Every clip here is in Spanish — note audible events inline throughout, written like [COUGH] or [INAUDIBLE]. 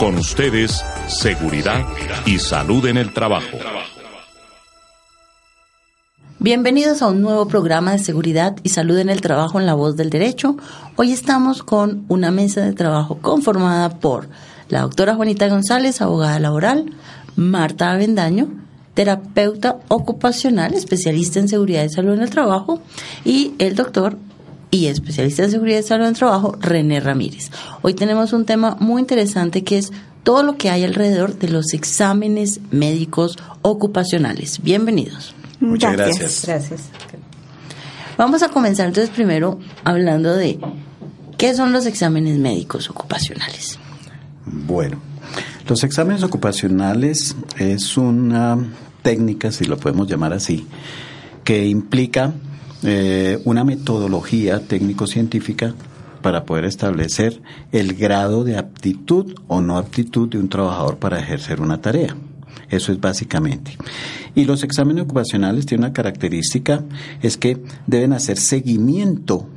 Con ustedes, seguridad y salud en el trabajo. Bienvenidos a un nuevo programa de seguridad y salud en el trabajo en la voz del derecho. Hoy estamos con una mesa de trabajo conformada por la doctora Juanita González, abogada laboral, Marta Avendaño, terapeuta ocupacional, especialista en seguridad y salud en el trabajo, y el doctor y especialista en seguridad y salud en el trabajo, René Ramírez. Hoy tenemos un tema muy interesante que es todo lo que hay alrededor de los exámenes médicos ocupacionales. Bienvenidos. Muchas gracias. Gracias. Vamos a comenzar entonces primero hablando de qué son los exámenes médicos ocupacionales. Bueno, los exámenes ocupacionales es una técnica, si lo podemos llamar así, que implica eh, una metodología técnico-científica para poder establecer el grado de aptitud o no aptitud de un trabajador para ejercer una tarea. Eso es básicamente. Y los exámenes ocupacionales tienen una característica, es que deben hacer seguimiento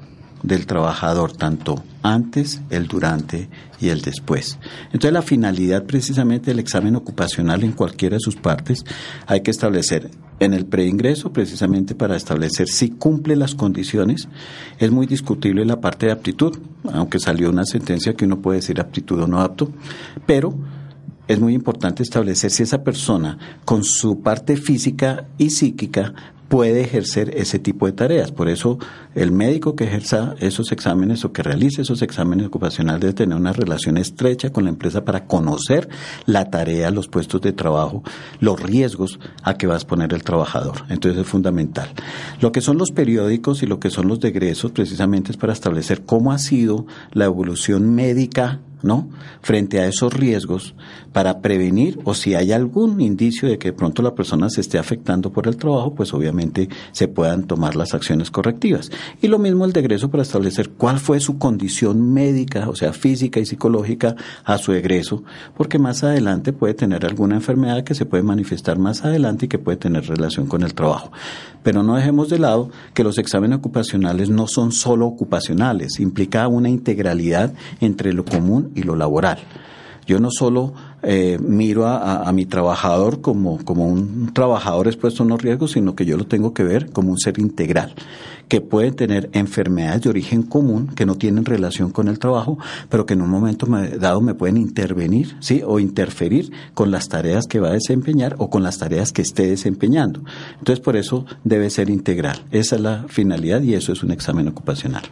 del trabajador, tanto antes, el durante y el después. Entonces la finalidad precisamente del examen ocupacional en cualquiera de sus partes hay que establecer en el preingreso precisamente para establecer si cumple las condiciones. Es muy discutible la parte de aptitud, aunque salió una sentencia que uno puede decir aptitud o no apto, pero es muy importante establecer si esa persona con su parte física y psíquica puede ejercer ese tipo de tareas. Por eso el médico que ejerza esos exámenes o que realice esos exámenes ocupacionales debe tener una relación estrecha con la empresa para conocer la tarea, los puestos de trabajo, los riesgos a que va a exponer el trabajador. Entonces es fundamental. Lo que son los periódicos y lo que son los degresos precisamente es para establecer cómo ha sido la evolución médica ¿no? Frente a esos riesgos para prevenir o si hay algún indicio de que de pronto la persona se esté afectando por el trabajo, pues obviamente se puedan tomar las acciones correctivas. Y lo mismo el egreso para establecer cuál fue su condición médica, o sea, física y psicológica a su egreso, porque más adelante puede tener alguna enfermedad que se puede manifestar más adelante y que puede tener relación con el trabajo. Pero no dejemos de lado que los exámenes ocupacionales no son solo ocupacionales, implica una integralidad entre lo común y lo laboral. Yo no solo eh, miro a, mi trabajador como, como un trabajador expuesto a unos riesgos, sino que yo lo tengo que ver como un ser integral, que puede tener enfermedades de origen común que no tienen relación con el trabajo, pero que en un momento dado me pueden intervenir, ¿sí? O interferir con las tareas que va a desempeñar o con las tareas que esté desempeñando. Entonces, por eso debe ser integral. Esa es la finalidad y eso es un examen ocupacional.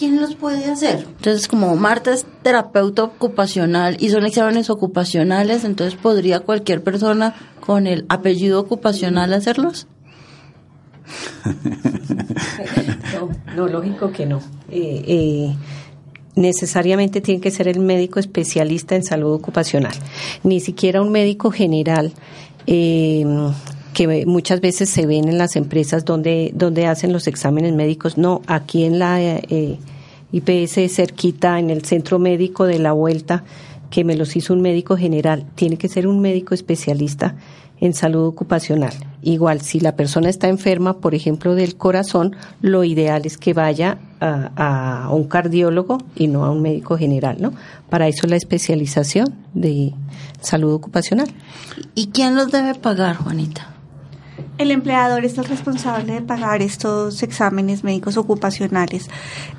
¿Quién los puede hacer? Entonces, como Marta es terapeuta ocupacional y son exámenes ocupacionales, entonces podría cualquier persona con el apellido ocupacional hacerlos? [LAUGHS] no, lógico que no. Eh, eh, necesariamente tiene que ser el médico especialista en salud ocupacional, ni siquiera un médico general. Eh, que muchas veces se ven en las empresas donde, donde hacen los exámenes médicos. No, aquí en la eh, IPS cerquita, en el centro médico de la vuelta, que me los hizo un médico general. Tiene que ser un médico especialista en salud ocupacional. Igual, si la persona está enferma, por ejemplo, del corazón, lo ideal es que vaya a, a, un cardiólogo y no a un médico general, ¿no? Para eso la especialización de salud ocupacional. ¿Y quién los debe pagar, Juanita? El empleador es el responsable de pagar estos exámenes médicos ocupacionales.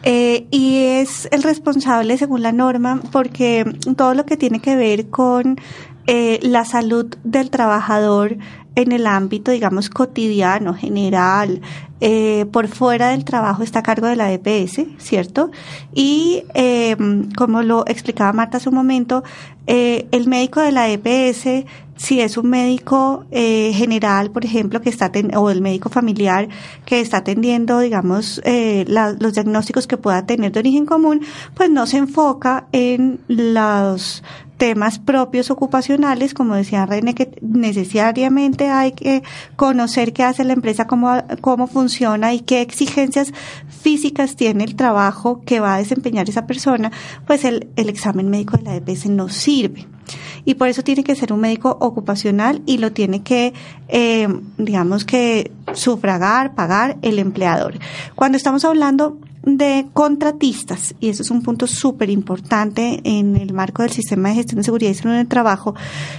Eh, y es el responsable según la norma porque todo lo que tiene que ver con eh, la salud del trabajador en el ámbito, digamos, cotidiano, general, eh, por fuera del trabajo está a cargo de la EPS, ¿cierto? Y eh, como lo explicaba Marta hace un momento, eh, el médico de la EPS, si es un médico eh, general, por ejemplo, que está o el médico familiar que está atendiendo, digamos, eh, los diagnósticos que pueda tener de origen común, pues no se enfoca en los temas propios ocupacionales, como decía René, que necesariamente hay que conocer qué hace la empresa, cómo, cómo funciona y qué exigencias físicas tiene el trabajo que va a desempeñar esa persona, pues el, el examen médico de la EPS no sirve. Y por eso tiene que ser un médico ocupacional y lo tiene que, eh, digamos que, sufragar, pagar el empleador. Cuando estamos hablando de contratistas, y eso es un punto súper importante en el marco del sistema de gestión de seguridad y salud en el trabajo,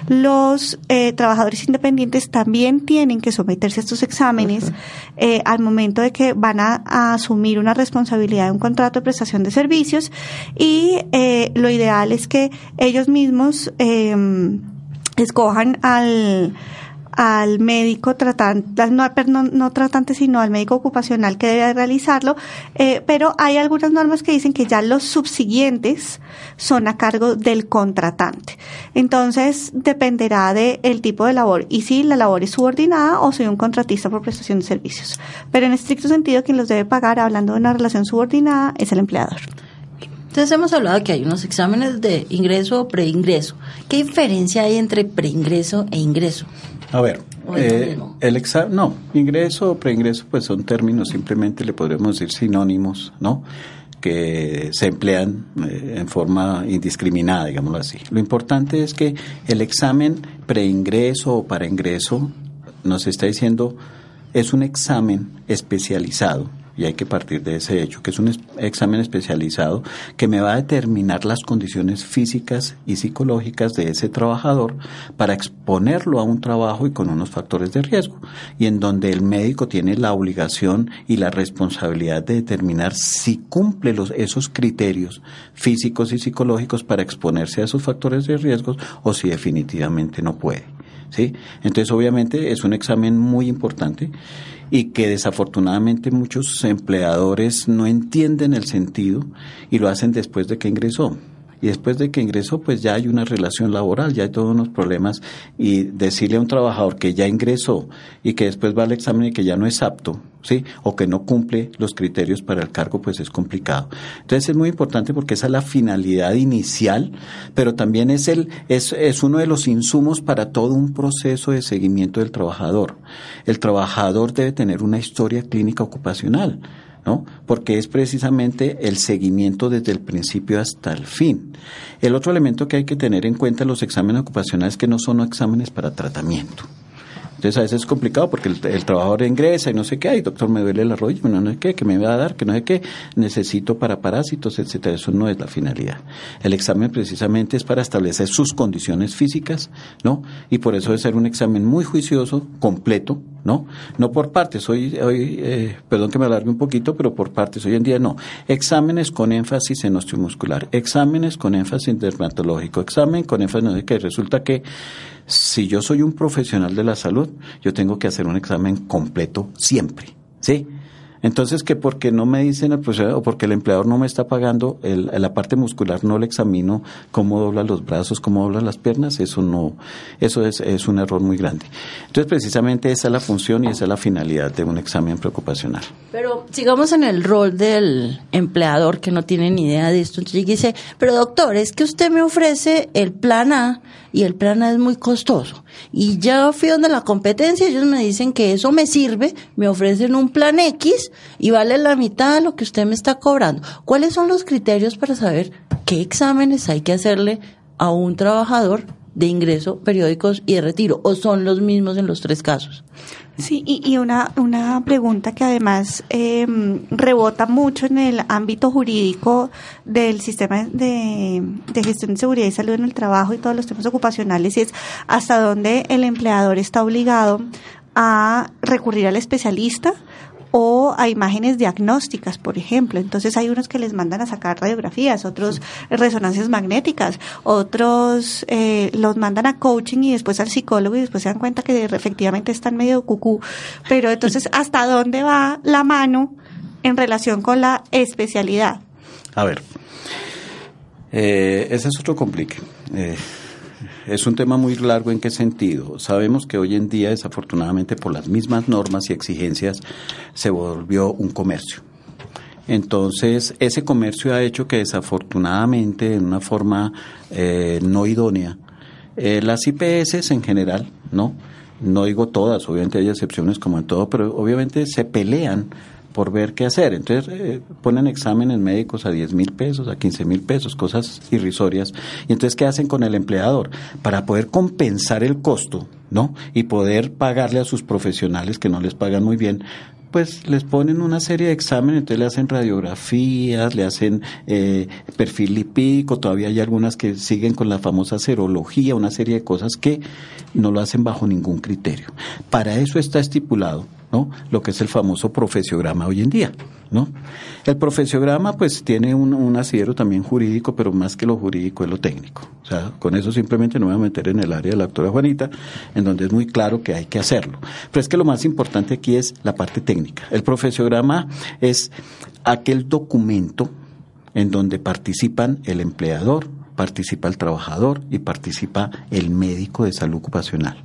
los eh, trabajadores independientes también tienen que someterse a estos exámenes eh, al momento de que van a, asumir una responsabilidad de un contrato de prestación de servicios y eh, lo ideal es que ellos mismos escojan al al médico tratante, no, no, tratante, sino al médico ocupacional que debe realizarlo, eh, pero hay algunas normas que dicen que ya los subsiguientes son a cargo del contratante. Entonces, dependerá del tipo de labor y si la labor es subordinada o soy un contratista por prestación de servicios. Pero en estricto sentido, quien los debe pagar, hablando de una relación subordinada, es el empleador. Entonces hemos hablado de que hay unos exámenes de ingreso o preingreso. ¿Qué diferencia hay entre preingreso e ingreso? A ver, eh, el examen, no, ingreso o preingreso, pues son términos, simplemente le podríamos decir sinónimos, ¿no? que se emplean eh, en forma indiscriminada, digámoslo así. Lo importante es que el examen preingreso o para ingreso nos está diciendo es un examen especializado y hay que partir de ese hecho, que es un examen especializado que me va a determinar las condiciones físicas y psicológicas de ese trabajador para exponerlo a un trabajo y con unos factores de riesgo, y en donde el médico tiene la obligación y la responsabilidad de determinar si cumple los, esos criterios físicos y psicológicos para exponerse a esos factores de riesgo o si definitivamente no puede. ¿sí? Entonces, obviamente, es un examen muy importante y que desafortunadamente muchos empleadores no entienden el sentido y lo hacen después de que ingresó. Y después de que ingresó pues ya hay una relación laboral, ya hay todos unos problemas y decirle a un trabajador que ya ingresó y que después va al examen y que ya no es apto, ¿sí? O que no cumple los criterios para el cargo pues es complicado. Entonces es muy importante porque esa es la finalidad inicial, pero también es el es, es uno de los insumos para todo un proceso de seguimiento del trabajador. El trabajador debe tener una historia clínica ocupacional ¿no? Porque es precisamente el seguimiento desde el principio hasta el fin. El otro elemento que hay que tener en cuenta en los exámenes ocupacionales es que no son exámenes para tratamiento. Entonces a veces es complicado porque el, trabajador ingresa y no sé qué, ay doctor me duele el arroyo, no sé qué, que me va a dar, que no sé qué, necesito para parásitos, etcétera. Eso no es la finalidad. El examen precisamente es para establecer sus condiciones físicas, ¿no? Y por eso debe ser un examen muy juicioso, completo, ¿no? No por partes, hoy, hoy eh, perdón que me alargue un poquito, pero por partes, hoy en día no. Exámenes con énfasis en osteomuscular, exámenes con énfasis dermatológico, examen con énfasis, no sé qué, resulta que si yo soy un profesional de la salud, yo tengo que hacer un examen completo siempre, ¿sí? Entonces, que porque no me dicen el profesor o porque el empleador no me está pagando el, la parte muscular, no le examino cómo dobla los brazos, cómo dobla las piernas, eso no, eso es, es un error muy grande. Entonces, precisamente esa es la función y esa es la finalidad de un examen preocupacional. Pero sigamos en el rol del empleador que no tiene ni idea de esto. Entonces dice, pero doctor, es que usted me ofrece el plan A y el plan A es muy costoso. Y ya fui donde la competencia, ellos me dicen que eso me sirve, me ofrecen un plan X y vale la mitad de lo que usted me está cobrando. ¿Cuáles son los criterios para saber qué exámenes hay que hacerle a un trabajador de ingreso, periódicos y de retiro? ¿O son los mismos en los tres casos? Sí, y, una, una pregunta que además eh, rebota mucho en el ámbito jurídico del sistema de, de, gestión de seguridad y salud en el trabajo y todos los temas ocupacionales y es hasta dónde el empleador está obligado a recurrir al especialista o a imágenes diagnósticas, por ejemplo. Entonces hay unos que les mandan a sacar radiografías, otros resonancias magnéticas, otros eh, los mandan a coaching y después al psicólogo y después se dan cuenta que efectivamente están medio cucú. Pero entonces, [LAUGHS] ¿hasta dónde va la mano en relación con la especialidad? A ver, eh, ese es otro complique. Eh, es un tema muy largo en qué sentido. Sabemos que hoy en día, desafortunadamente, por las mismas normas y exigencias, se volvió un comercio. Entonces, ese comercio ha hecho que desafortunadamente, en una forma eh, no idónea, eh, las IPS en general, ¿no? No digo todas, obviamente hay excepciones como en todo, pero obviamente se pelean por ver qué hacer. Entonces eh, ponen exámenes médicos a 10 mil pesos, a 15 mil pesos, cosas irrisorias. Y entonces, ¿qué hacen con el empleador? Para poder compensar el costo, ¿no? Y poder pagarle a sus profesionales que no les pagan muy bien, pues les ponen una serie de exámenes, entonces le hacen radiografías, le hacen eh, perfil lipídico, todavía hay algunas que siguen con la famosa serología, una serie de cosas que no lo hacen bajo ningún criterio. Para eso está estipulado ¿no? Lo que es el famoso profesiograma hoy en día, ¿no? El profesiograma pues tiene un, un asidero también jurídico, pero más que lo jurídico es lo técnico. O sea, con eso simplemente no me voy a meter en el área de la doctora Juanita, en donde es muy claro que hay que hacerlo. Pero es que lo más importante aquí es la parte técnica. El profesiograma es aquel documento en donde participan el empleador, participa el trabajador y participa el médico de salud ocupacional.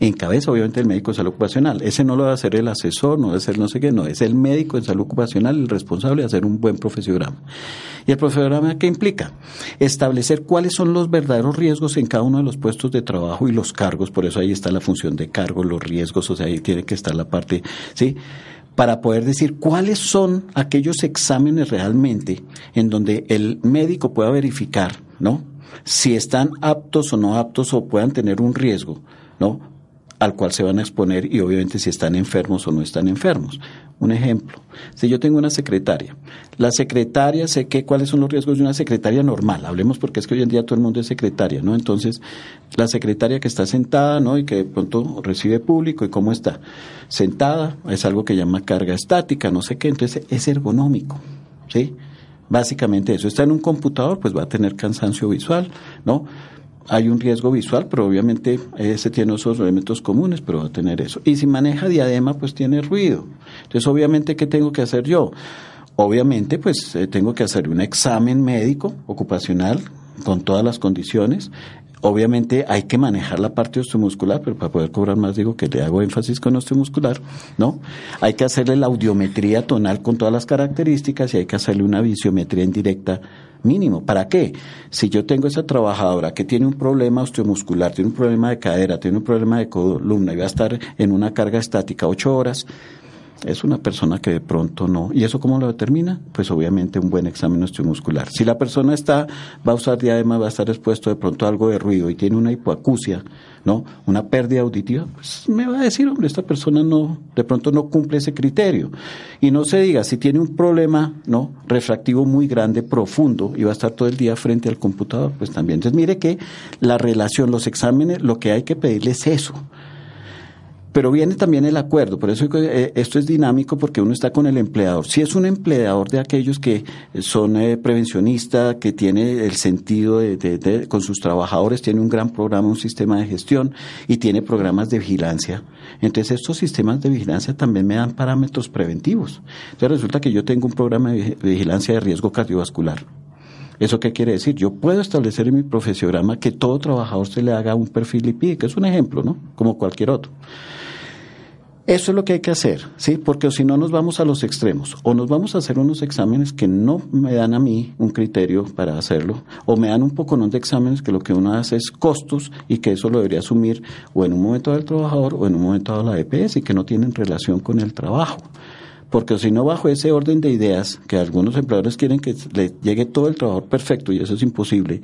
Encabeza obviamente el médico de salud ocupacional. Ese no lo va a hacer el asesor, no va a ser no sé qué, no, es el médico de salud ocupacional el responsable de hacer un buen profesiograma. ¿Y el profesiograma qué implica? Establecer cuáles son los verdaderos riesgos en cada uno de los puestos de trabajo y los cargos, por eso ahí está la función de cargo, los riesgos, o sea, ahí tiene que estar la parte, ¿sí? para poder decir cuáles son aquellos exámenes realmente en donde el médico pueda verificar, ¿no? Si están aptos o no aptos o puedan tener un riesgo, ¿no? al cual se van a exponer y obviamente si están enfermos o no están enfermos. Un ejemplo, si yo tengo una secretaria, la secretaria sé que cuáles son los riesgos de una secretaria normal, hablemos porque es que hoy en día todo el mundo es secretaria, ¿no? Entonces, la secretaria que está sentada, ¿no? Y que de pronto recibe público y cómo está sentada, es algo que llama carga estática, no sé qué, entonces es ergonómico, ¿sí? Básicamente eso, está en un computador, pues va a tener cansancio visual, ¿no? hay un riesgo visual, pero obviamente ese tiene esos elementos comunes, pero va a tener eso. Y si maneja diadema, pues tiene ruido. Entonces, obviamente, ¿qué tengo que hacer yo? Obviamente, pues eh, tengo que hacer un examen médico ocupacional con todas las condiciones. Obviamente hay que manejar la parte osteomuscular, pero para poder cobrar más digo que le hago énfasis con osteomuscular, ¿no? Hay que hacerle la audiometría tonal con todas las características y hay que hacerle una visiometría indirecta mínimo. ¿Para qué? Si yo tengo esa trabajadora que tiene un problema osteomuscular, tiene un problema de cadera, tiene un problema de columna y va a estar en una carga estática ocho horas, es una persona que de pronto no. ¿Y eso cómo lo determina? Pues obviamente un buen examen osteomuscular. Si la persona está, va a usar diadema, va a estar expuesto de pronto a algo de ruido y tiene una hipoacusia, ¿no? Una pérdida auditiva, pues me va a decir, hombre, esta persona no, de pronto no cumple ese criterio. Y no se diga, si tiene un problema, ¿no? Refractivo muy grande, profundo, y va a estar todo el día frente al computador, pues también. Entonces mire que la relación, los exámenes, lo que hay que pedirle es eso pero viene también el acuerdo, por eso eh, esto es dinámico porque uno está con el empleador. Si es un empleador de aquellos que son eh, prevencionistas, que tiene el sentido de, con sus trabajadores, tiene un gran programa, un sistema de gestión y tiene programas de vigilancia. Entonces estos sistemas de vigilancia también me dan parámetros preventivos. Entonces resulta que yo tengo un programa de vigilancia de riesgo cardiovascular. ¿Eso qué quiere decir? Yo puedo establecer en mi profesiograma que todo trabajador se le haga un perfil lipídico, es un ejemplo, ¿no? Como cualquier otro. Eso es lo que hay que hacer, ¿sí? Porque si no nos vamos a los extremos, o nos vamos a hacer unos exámenes que no me dan a mí un criterio para hacerlo, o me dan un poco de exámenes que lo que uno hace es costos y que eso lo debería asumir o en un momento del trabajador o en un momento dado la EPS y que no tienen relación con el trabajo. Porque si no, bajo ese orden de ideas, que algunos empleadores quieren que le llegue todo el trabajador perfecto y eso es imposible,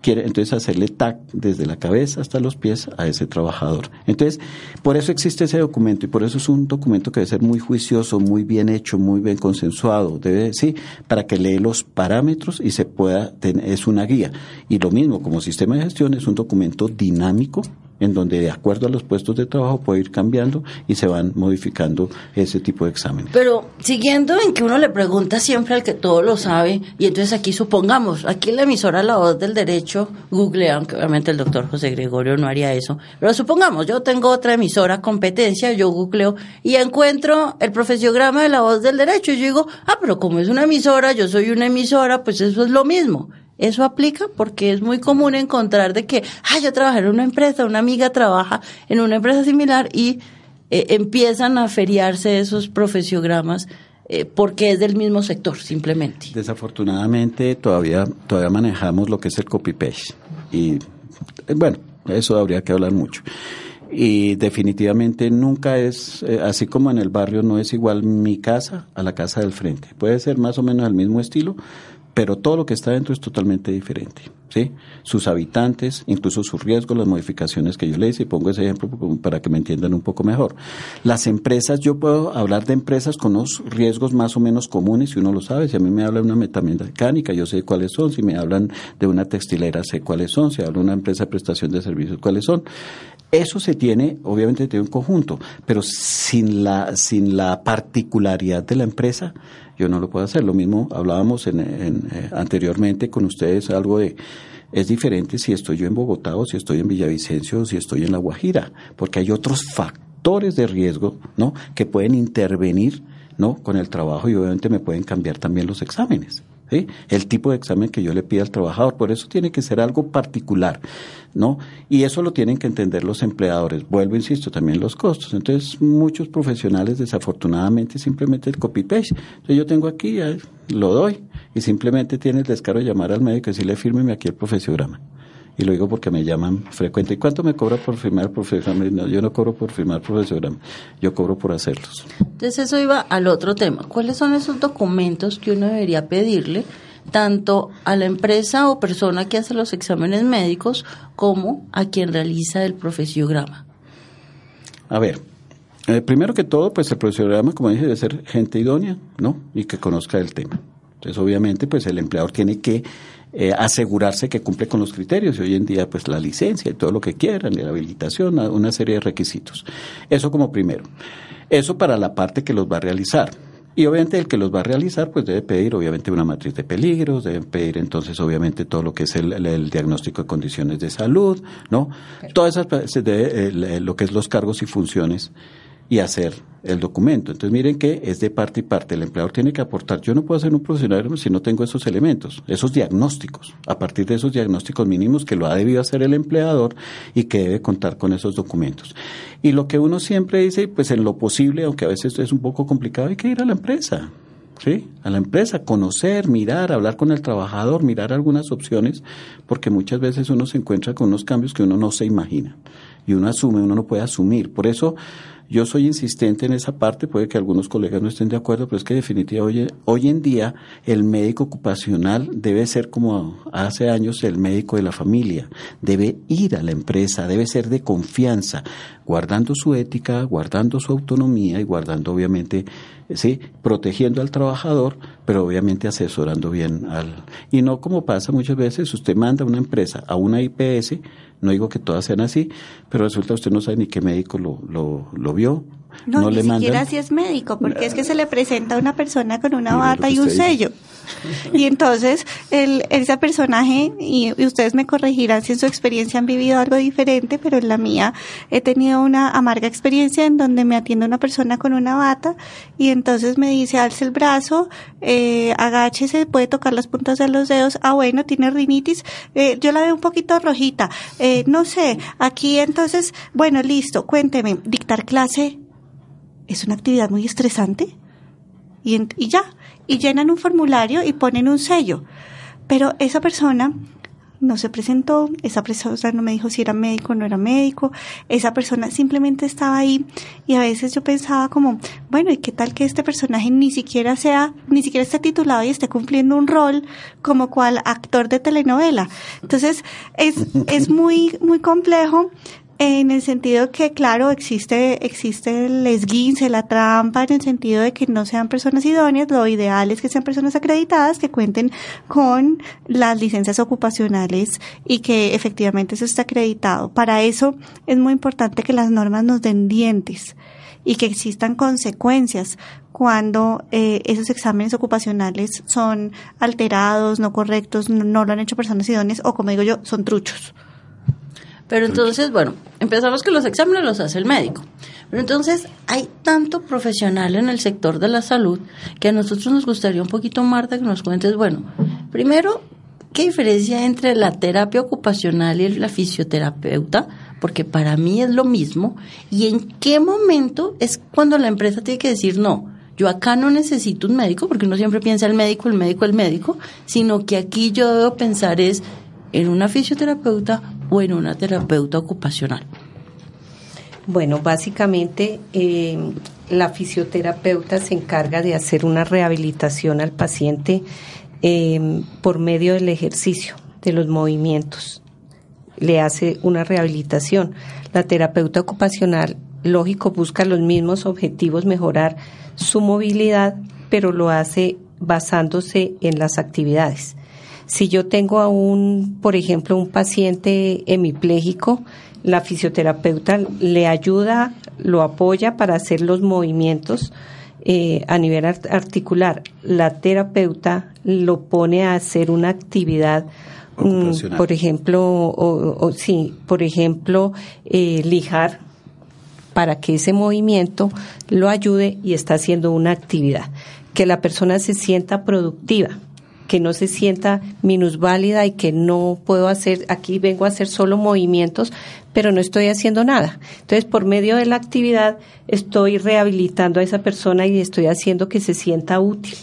quiere entonces hacerle TAC desde la cabeza hasta los pies a ese trabajador. Entonces, por eso existe ese documento y por eso es un documento que debe ser muy juicioso, muy bien hecho, muy bien consensuado, debe sí, para que lee los parámetros y se pueda tener, es una guía. Y lo mismo como sistema de gestión es un documento dinámico en donde de acuerdo a los puestos de trabajo puede ir cambiando y se van modificando ese tipo de exámenes. Pero siguiendo en que uno le pregunta siempre al que todo lo sabe, y entonces aquí supongamos, aquí la emisora La Voz del Derecho google, aunque obviamente el doctor José Gregorio no haría eso, pero supongamos, yo tengo otra emisora competencia, yo googleo y encuentro el profesiograma de La Voz del Derecho y yo digo, ah, pero como es una emisora, yo soy una emisora, pues eso es lo mismo. Eso aplica porque es muy común encontrar de que, ah, yo trabajo en una empresa, una amiga trabaja en una empresa similar y eh, empiezan a feriarse esos profesiogramas eh, porque es del mismo sector, simplemente. Desafortunadamente todavía, todavía manejamos lo que es el copy-paste y eh, bueno, eso habría que hablar mucho. Y definitivamente nunca es, así como en el barrio no es igual mi casa a la casa del frente. Puede ser más o menos el mismo estilo, pero todo lo que está dentro es totalmente diferente. ¿sí? Sus habitantes, incluso sus riesgos, las modificaciones que yo le hice, y pongo ese ejemplo para que me entiendan un poco mejor. Las empresas, yo puedo hablar de empresas con unos riesgos más o menos comunes, si uno lo sabe, si a mí me habla de una metamecánica, yo sé cuáles son, si me hablan de una textilera, sé cuáles son, si habla de una empresa de prestación de servicios, cuáles son. Eso se tiene, obviamente tiene un conjunto, pero sin la, sin la particularidad de la empresa, yo no lo puedo hacer. Lo mismo hablábamos en, eh, anteriormente con ustedes, algo de, es diferente si estoy yo en Bogotá o si estoy en Villavicencio o si estoy en La Guajira, porque hay otros factores de riesgo, ¿no? Que pueden intervenir, ¿no? Con el trabajo y obviamente me pueden cambiar también los exámenes. El tipo de examen que yo le pida al trabajador, por eso tiene que ser algo particular, ¿no? Y eso lo tienen que entender los empleadores. Vuelvo, insisto, también los costos. Entonces, muchos profesionales desafortunadamente simplemente el copy-paste. Entonces, yo tengo aquí, lo doy, y simplemente tiene el descaro de llamar al médico y decirle, fírmeme aquí el profesiograma y lo digo porque me llaman frecuente. ¿Y cuánto me cobra por firmar profesorama? No, yo no cobro por firmar profesorama, yo cobro por hacerlos. Entonces eso iba al otro tema. ¿Cuáles son esos documentos que uno debería pedirle tanto a la empresa o persona que hace los exámenes médicos como a quien realiza el profesiograma? A ver, eh, primero que todo, pues el profesiograma, como dije, debe ser gente idónea, ¿no? Y que conozca el tema. Entonces, obviamente, pues el empleador tiene que eh, asegurarse que cumple con los criterios y hoy en día pues la licencia y todo lo que quieran, la habilitación, una serie de requisitos. Eso como primero. Eso para la parte que los va a realizar. Y obviamente el que los va a realizar, pues debe pedir obviamente una matriz de peligros, debe pedir entonces obviamente todo lo que es el, diagnóstico de condiciones de salud, ¿no? Todas esas, debe, lo que es los cargos y funciones y hacer el documento. Entonces miren que es de parte y parte. El empleador tiene que aportar. Yo no puedo ser un profesional si no tengo esos elementos, esos diagnósticos. A partir de esos diagnósticos mínimos que lo ha debido hacer el empleador y que debe contar con esos documentos. Y lo que uno siempre dice, pues en lo posible, aunque a veces es un poco complicado, hay que ir a la empresa. ¿Sí? A la empresa, conocer, mirar, hablar con el trabajador, mirar algunas opciones, porque muchas veces uno se encuentra con unos cambios que uno no se imagina y uno asume, uno no puede asumir. Por eso yo soy insistente en esa parte, puede que algunos colegas no estén de acuerdo, pero es que definitivamente hoy, en día el médico ocupacional debe ser como hace años el médico de la familia, debe ir a la empresa, debe ser de confianza, guardando su ética, guardando su autonomía y guardando obviamente, sí, protegiendo al trabajador, pero obviamente asesorando bien al... Y no como pasa muchas veces, usted manda a una empresa a una IPS, no digo que todas sean así, pero resulta usted no sabe ni qué médico lo, lo, lo vio. No, ni siquiera si es médico, porque es que se le presenta a una persona con una bata y un sello. Y entonces el, ese personaje, y, ustedes me corregirán si en su experiencia han vivido algo diferente, pero en la mía he tenido una amarga experiencia en donde me atiende una persona con una bata y entonces me dice, alce el brazo, eh, agáchese, puede tocar las puntas de los dedos, ah bueno, tiene rinitis, eh, yo la veo un poquito rojita, eh, no sé, aquí entonces, bueno, listo, cuénteme, dictar clase es una actividad muy estresante y, y ya, y llenan un formulario y ponen un sello. Pero esa persona no se presentó, esa persona no me dijo si era médico o no era médico, esa persona simplemente estaba ahí y a veces yo pensaba como, bueno, ¿y qué tal que este personaje ni siquiera sea, ni siquiera esté titulado y esté cumpliendo un rol como cual actor de telenovela? Entonces, es, es muy, muy complejo en el sentido que, claro, existe, existe el esguince, la trampa, en el sentido de que no sean personas idóneas, lo ideal es que sean personas acreditadas, que cuenten con las licencias ocupacionales y que efectivamente eso esté acreditado. Para eso es muy importante que las normas nos den dientes y que existan consecuencias cuando eh, esos exámenes ocupacionales son alterados, no correctos, no, no lo han hecho personas idóneas o, como digo yo, son truchos. Pero entonces, bueno, empezamos que los exámenes los hace el médico. Pero entonces hay tanto profesional en el sector de la salud que a nosotros nos gustaría un poquito, Marta, que nos cuentes, bueno, primero, ¿qué diferencia entre la terapia ocupacional y la fisioterapeuta? Porque para mí es lo mismo. ¿Y en qué momento es cuando la empresa tiene que decir, no, yo acá no necesito un médico, porque uno siempre piensa el médico, el médico, el médico, sino que aquí yo debo pensar es en una fisioterapeuta o en una terapeuta ocupacional? Bueno, básicamente eh, la fisioterapeuta se encarga de hacer una rehabilitación al paciente eh, por medio del ejercicio, de los movimientos. Le hace una rehabilitación. La terapeuta ocupacional, lógico, busca los mismos objetivos, mejorar su movilidad, pero lo hace basándose en las actividades. Si yo tengo a un, por ejemplo, un paciente hemipléjico, la fisioterapeuta le ayuda, lo apoya para hacer los movimientos eh, a nivel articular. La terapeuta lo pone a hacer una actividad, mm, por ejemplo, o, sí, por ejemplo, eh, lijar para que ese movimiento lo ayude y está haciendo una actividad, que la persona se sienta productiva que no se sienta minusválida y que no puedo hacer, aquí vengo a hacer solo movimientos, pero no estoy haciendo nada. Entonces, por medio de la actividad, estoy rehabilitando a esa persona y estoy haciendo que se sienta útil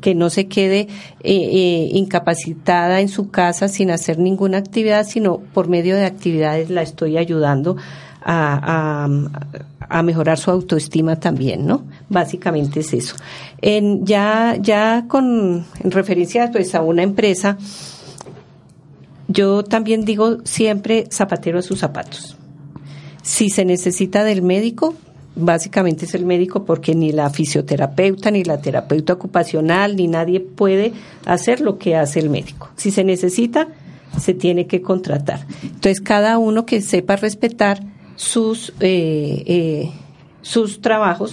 que no se quede eh, eh, incapacitada en su casa sin hacer ninguna actividad, sino por medio de actividades la estoy ayudando a, a, mejorar su autoestima también, ¿no? Básicamente es eso. En, ya, ya con en referencia pues, a una empresa, yo también digo siempre zapatero a sus zapatos. Si se necesita del médico, básicamente es el médico porque ni la fisioterapeuta, ni la terapeuta ocupacional, ni nadie puede hacer lo que hace el médico. Si se necesita, se tiene que contratar. Entonces, cada uno que sepa respetar sus, eh, eh, sus trabajos,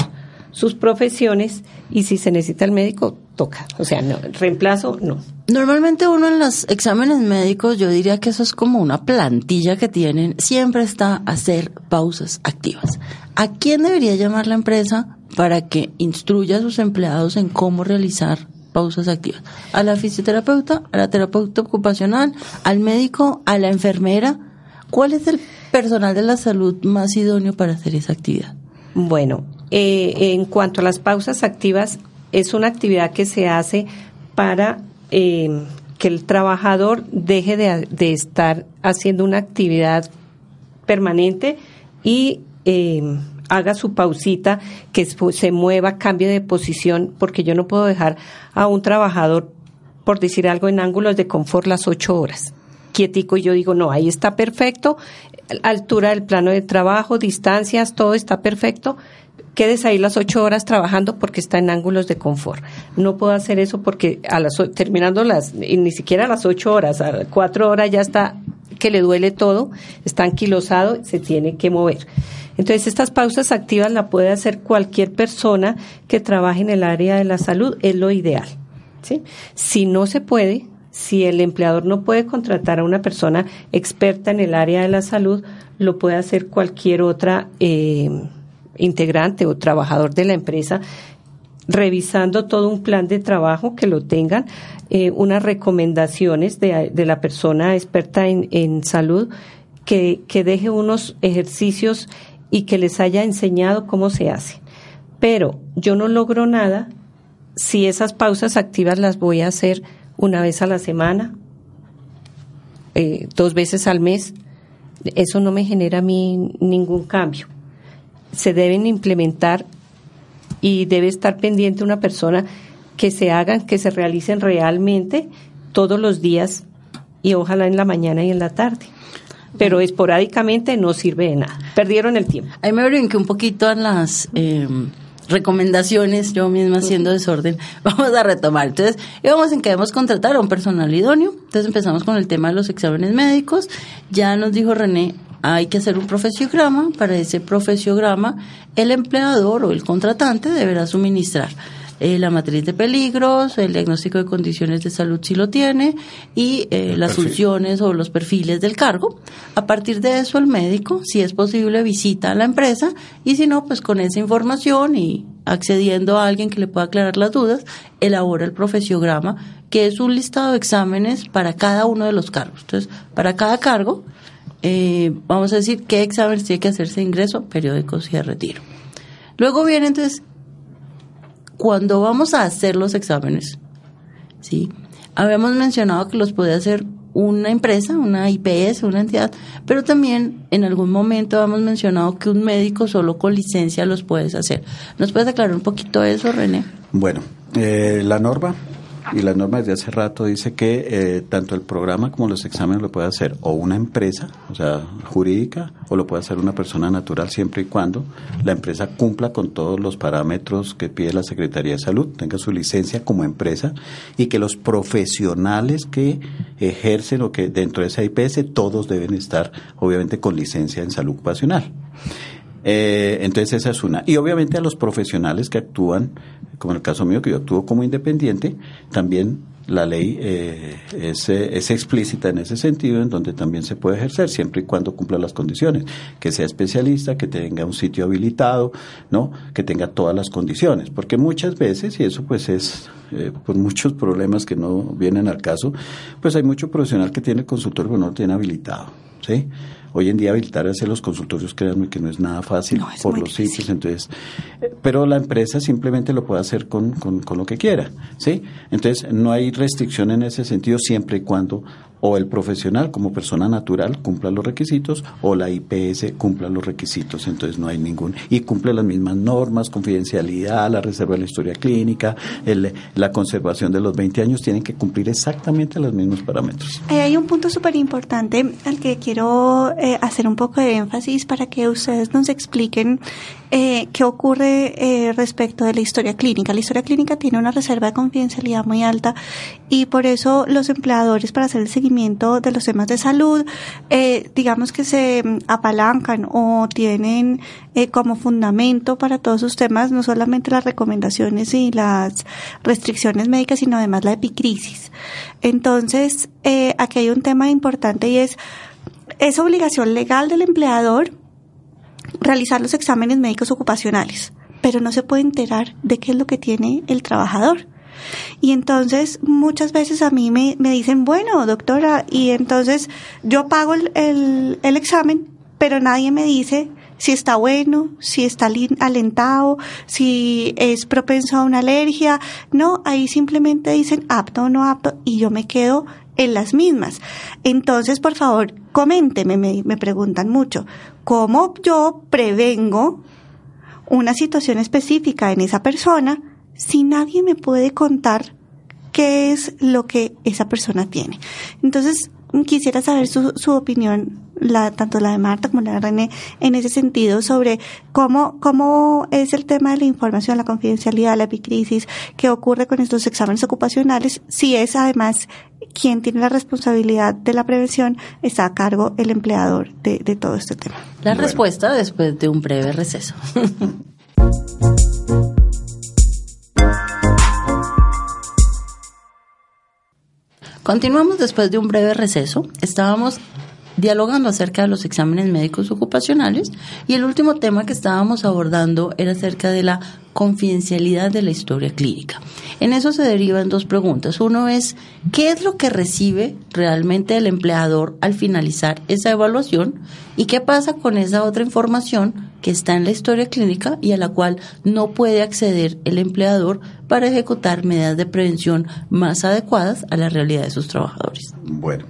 sus profesiones y si se necesita el médico, toca. O sea, no, reemplazo, no. Normalmente uno en los exámenes médicos, yo diría que eso es como una plantilla que tienen, siempre está hacer pausas activas. ¿A quién debería llamar la empresa para que instruya a sus empleados en cómo realizar pausas activas? ¿A la fisioterapeuta, a la terapeuta ocupacional, al médico, a la enfermera? ¿Cuál es el personal de la salud más idóneo para hacer esa actividad? Bueno, eh, en cuanto a las pausas activas, es una actividad que se hace para eh, que el trabajador deje de, estar haciendo una actividad permanente y eh, haga su pausita, que se mueva, cambie de posición, porque yo no puedo dejar a un trabajador, por decir algo, en ángulos de confort las ocho horas quietico y yo digo, no, ahí está perfecto, altura del plano de trabajo, distancias, todo está perfecto, quedes ahí las ocho horas trabajando porque está en ángulos de confort. No puedo hacer eso porque a las terminando las, ni siquiera a las ocho horas, a cuatro horas ya está que le duele todo, está anquilosado, se tiene que mover. Entonces, estas pausas activas la puede hacer cualquier persona que trabaje en el área de la salud, es lo ideal. ¿sí? Si no se puede, si el empleador no puede contratar a una persona experta en el área de la salud, lo puede hacer cualquier otra eh, integrante o trabajador de la empresa revisando todo un plan de trabajo que lo tengan, eh, unas recomendaciones de, la persona experta en, salud que, que, deje unos ejercicios y que les haya enseñado cómo se hace. Pero yo no logro nada si esas pausas activas las voy a hacer una vez a la semana, eh, dos veces al mes, eso no me genera a mí ningún cambio. Se deben implementar y debe estar pendiente una persona que se hagan, que se realicen realmente todos los días y ojalá en la mañana y en la tarde. pero esporádicamente no sirve de nada. Perdieron el tiempo. Ahí me brinqué un poquito en las eh, recomendaciones, yo misma haciendo desorden. [LAUGHS] Vamos a retomar. Entonces, íbamos en que debemos contratar a un personal idóneo. Entonces empezamos con el tema de los exámenes médicos. Ya nos dijo René, hay que hacer un profesiograma. Para ese profesiograma, el empleador o el contratante deberá suministrar eh, la matriz de peligros, el diagnóstico de condiciones de salud si lo tiene y eh, las funciones o los perfiles del cargo. A partir de eso el médico, si es posible, visita a la empresa y si no, pues con esa información y accediendo a alguien que le pueda aclarar las dudas, elabora el profesiograma, que es un listado de exámenes para cada uno de los cargos. Entonces, para cada cargo, eh, vamos a decir qué exámenes tiene que hacerse de ingreso, periódicos y de retiro. Luego viene entonces cuando vamos a hacer los exámenes, ¿sí? Habíamos mencionado que los puede hacer una empresa, una IPS, una entidad, pero también en algún momento hemos mencionado que un médico solo con licencia los puedes hacer. ¿Nos puedes aclarar un poquito eso, René? Bueno, eh, la norma y la norma desde hace rato dice que eh, tanto el programa como los exámenes lo puede hacer o una empresa, o sea, jurídica, o lo puede hacer una persona natural siempre y cuando la empresa cumpla con todos los parámetros que pide la Secretaría de Salud, tenga su licencia como empresa y que los profesionales que ejercen o que dentro de esa IPS todos deben estar obviamente con licencia en salud ocupacional. Eh, entonces esa es una. Y obviamente a los profesionales que actúan, como en el caso mío, que yo actúo como independiente, también la ley eh, es, es, explícita en ese sentido, en donde también se puede ejercer, siempre y cuando cumpla las condiciones, que sea especialista, que tenga un sitio habilitado, ¿no? que tenga todas las condiciones, porque muchas veces, y eso pues es eh, por muchos problemas que no vienen al caso, pues hay mucho profesional que tiene consultor pero no lo tiene habilitado, ¿sí? Hoy en día habilitar hacer los consultorios, créanme que no es nada fácil por los sitios, entonces, pero la empresa simplemente lo puede hacer con, con, con, lo que quiera, ¿sí? Entonces, no hay restricción en ese sentido siempre y cuando o el profesional como persona natural cumpla los requisitos o la IPS cumpla los requisitos, entonces no hay ningún y cumple las mismas normas, confidencialidad, la reserva de la historia clínica, el, la conservación de los 20 años tienen que cumplir exactamente los mismos parámetros. Eh, hay un punto súper importante al que quiero eh, hacer un poco de énfasis para que ustedes nos expliquen eh, qué ocurre eh, respecto de la historia clínica. La historia clínica tiene una reserva de confidencialidad muy alta y por eso los empleadores para hacer el seguimiento de los temas de salud, eh, digamos que se apalancan o tienen eh, como fundamento para todos sus temas no solamente las recomendaciones y las restricciones médicas, sino además la epicrisis. Entonces, eh, aquí hay un tema importante y es, es obligación legal del empleador realizar los exámenes médicos ocupacionales, pero no se puede enterar de qué es lo que tiene el trabajador. Y entonces muchas veces a mí me, me dicen, bueno, doctora, y entonces yo pago el, el, el examen, pero nadie me dice si está bueno, si está alentado, si es propenso a una alergia. No, ahí simplemente dicen apto o no apto y yo me quedo en las mismas. Entonces, por favor, coménteme, me, me preguntan mucho, ¿cómo yo prevengo una situación específica en esa persona si nadie me puede contar qué es lo que esa persona tiene? Entonces, quisiera saber su, su opinión la, tanto la de Marta como la de René, en ese sentido sobre cómo, cómo es el tema de la información, la confidencialidad, la epicrisis, qué ocurre con estos exámenes ocupacionales, si es además quien tiene la responsabilidad de la prevención, está a cargo el empleador de, de todo este tema. La bueno. respuesta después de un breve receso. [LAUGHS] Continuamos después de un breve receso. Estábamos dialogando acerca de los exámenes médicos ocupacionales y el último tema que estábamos abordando era acerca de la confidencialidad de la historia clínica. En eso se derivan dos preguntas. Uno es, ¿qué es lo que recibe realmente el empleador al finalizar esa evaluación? ¿Y qué pasa con esa otra información que está en la historia clínica y a la cual no puede acceder el empleador para ejecutar medidas de prevención más adecuadas a la realidad de sus trabajadores? Bueno.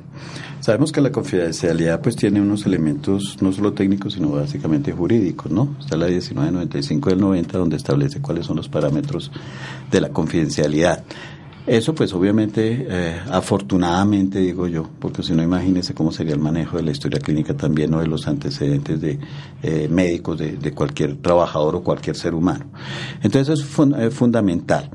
Sabemos que la confidencialidad pues tiene unos elementos no solo técnicos sino básicamente jurídicos, ¿no? Está la 1995 del 90 donde establece cuáles son los parámetros de la confidencialidad. Eso pues obviamente, eh, afortunadamente digo yo, porque si no imagínese cómo sería el manejo de la historia clínica también o de los antecedentes de eh, médicos de, de, cualquier trabajador o cualquier ser humano. Entonces es fundamental.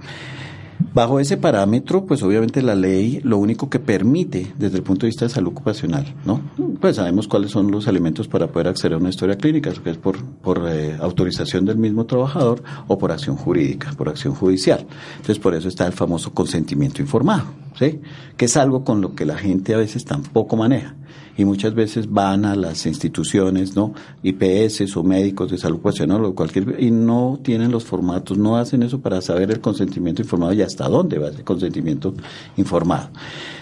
Bajo ese parámetro, pues obviamente la ley lo único que permite desde el punto de vista de salud ocupacional, ¿no? Pues sabemos cuáles son los elementos para poder acceder a una historia clínica, que es por, por eh, autorización del mismo trabajador o por acción jurídica, por acción judicial. Entonces por eso está el famoso consentimiento informado, ¿sí? Que es algo con lo que la gente a veces tampoco maneja y muchas veces van a las instituciones, ¿no? IPS o médicos de salud ocupacional o cualquier y no tienen los formatos, no hacen eso para saber el consentimiento informado y hasta dónde va ese consentimiento informado.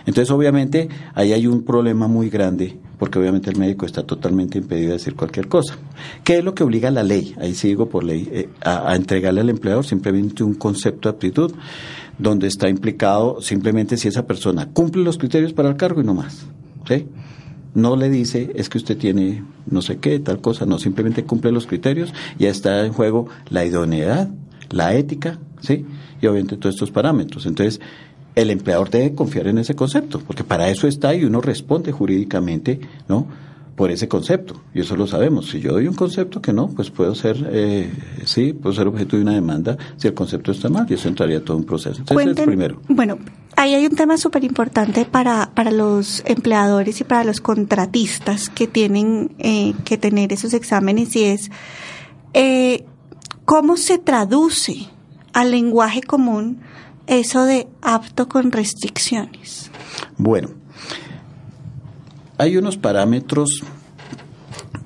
Entonces, obviamente, ahí hay un problema muy grande porque obviamente el médico está totalmente impedido de decir cualquier cosa. ¿Qué es lo que obliga la ley? Ahí sigo por ley, eh, a, a entregarle al empleador simplemente un concepto de aptitud donde está implicado simplemente si esa persona cumple los criterios para el cargo y no más. ¿sí? No le dice es que usted tiene no sé qué, tal cosa, no, simplemente cumple los criterios, ya está en juego la idoneidad, la ética, ¿sí? Y obviamente todos estos parámetros. Entonces, el empleador debe confiar en ese concepto, porque para eso está y uno responde jurídicamente, ¿no? Por ese concepto. Y eso lo sabemos. Si yo doy un concepto que no, pues puedo ser, eh, sí, puedo ser objeto de una demanda si el concepto está mal y eso entraría todo un proceso. Entonces, es primero. Bueno, ahí hay un tema súper importante para, para los empleadores y para los contratistas que tienen eh, que tener esos exámenes y es eh, cómo se traduce al lenguaje común eso de apto con restricciones. Bueno, hay unos parámetros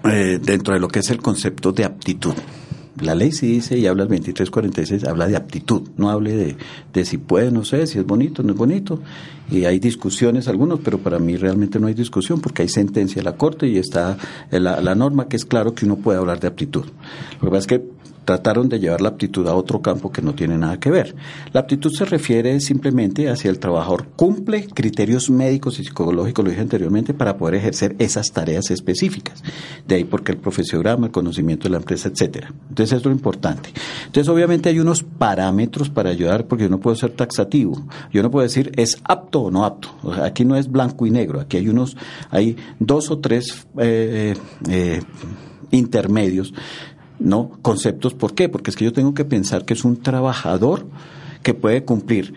eh, dentro de lo que es el concepto de aptitud. La ley sí dice, y habla el 2346, habla de aptitud, no hable de, de si puede, no sé, si es bonito, no es bonito. Y hay discusiones algunos, pero para mí realmente no hay discusión porque hay sentencia de la Corte y está la, la norma que es claro que uno puede hablar de aptitud. Lo que pasa es que trataron de llevar la aptitud a otro campo que no tiene nada que ver. La aptitud se refiere simplemente hacia el trabajador cumple criterios médicos y psicológicos, lo dije anteriormente, para poder ejercer esas tareas específicas. De ahí porque el profesiograma, el conocimiento de la empresa, etcétera. Entonces es lo importante. Entonces obviamente hay unos parámetros para ayudar porque yo no puedo ser taxativo. Yo no puedo decir es apto o no apto. aquí no es blanco y negro. Aquí hay unos, hay dos o tres eh, eh, intermedios ¿no? Conceptos, ¿por qué? Porque es que yo tengo que pensar que es un trabajador que puede cumplir